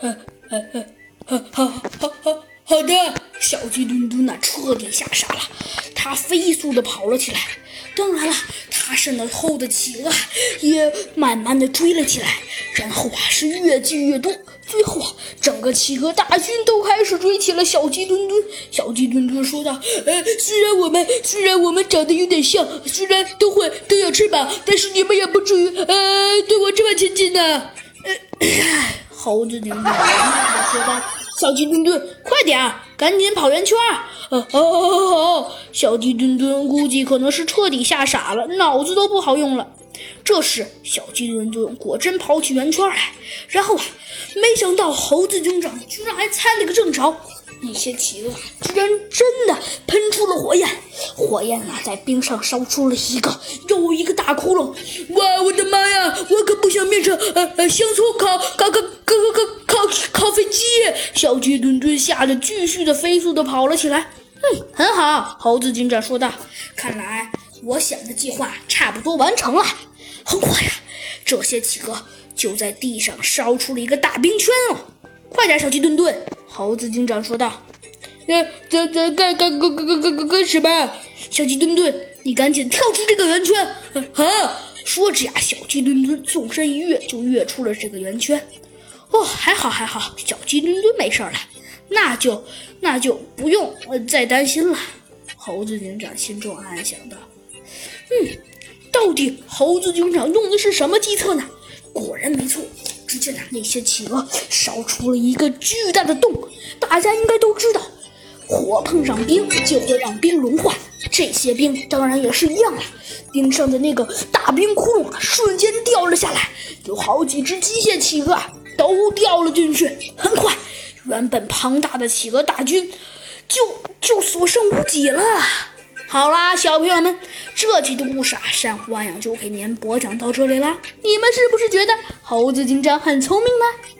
呃呃呃，好，好，好，好，好的。小鸡墩墩呐，彻底吓傻了，他飞速的跑了起来。当然了，他身后的企鹅也慢慢的追了起来，然后啊，是越聚越多，最后啊，整个企鹅大军都开始追起了小鸡墩墩。小鸡墩墩说道：“呃，虽然我们虽然我们长得有点像，虽然都会都有翅膀，但是你们也不至于呃对我这么亲近呢。”猴子警长难过的说道：“小鸡墩墩，快点儿，赶紧跑圆圈！”哦哦哦哦！小鸡墩墩估计可能是彻底吓傻了，脑子都不好用了。这时，小鸡墩墩果真跑起圆圈来，然后啊，没想到猴子警长居然还猜了个正着。那些企鹅居然真的喷出了火焰，火焰啊，在冰上烧出了一个又一个大窟窿。哇，我的妈呀！我可不想变成呃呃香葱烤烤烤小鸡墩墩吓得继续的飞速的跑了起来。嗯，很好，猴子警长说道。看来我想的计划差不多完成了。很快呀，这些企鹅就在地上烧出了一个大冰圈了。快点，小鸡墩墩！猴子警长说道。呃，这这干干干干干干干什么？小鸡墩墩，你赶紧跳出这个圆圈！啊！说着呀，小鸡墩墩纵身一跃，就跃出了这个圆圈。哦，还好还好，小鸡墩墩没事了。那就那就不用再担心了。猴子警长心中暗暗想到：“嗯，到底猴子警长用的是什么计策呢？”果然没错，只见，那些企鹅烧出了一个巨大的洞。大家应该都知道，火碰上冰就会让冰融化，这些冰当然也是一样了。冰上的那个大冰窟窿啊，瞬间掉了下来，有好几只机械企鹅都掉了进去。很快。原本庞大的企鹅大军，就就所剩无几了。好啦，小朋友们，这集的故事啊，珊瑚阿阳就给您播讲到这里啦。你们是不是觉得猴子警长很聪明呢？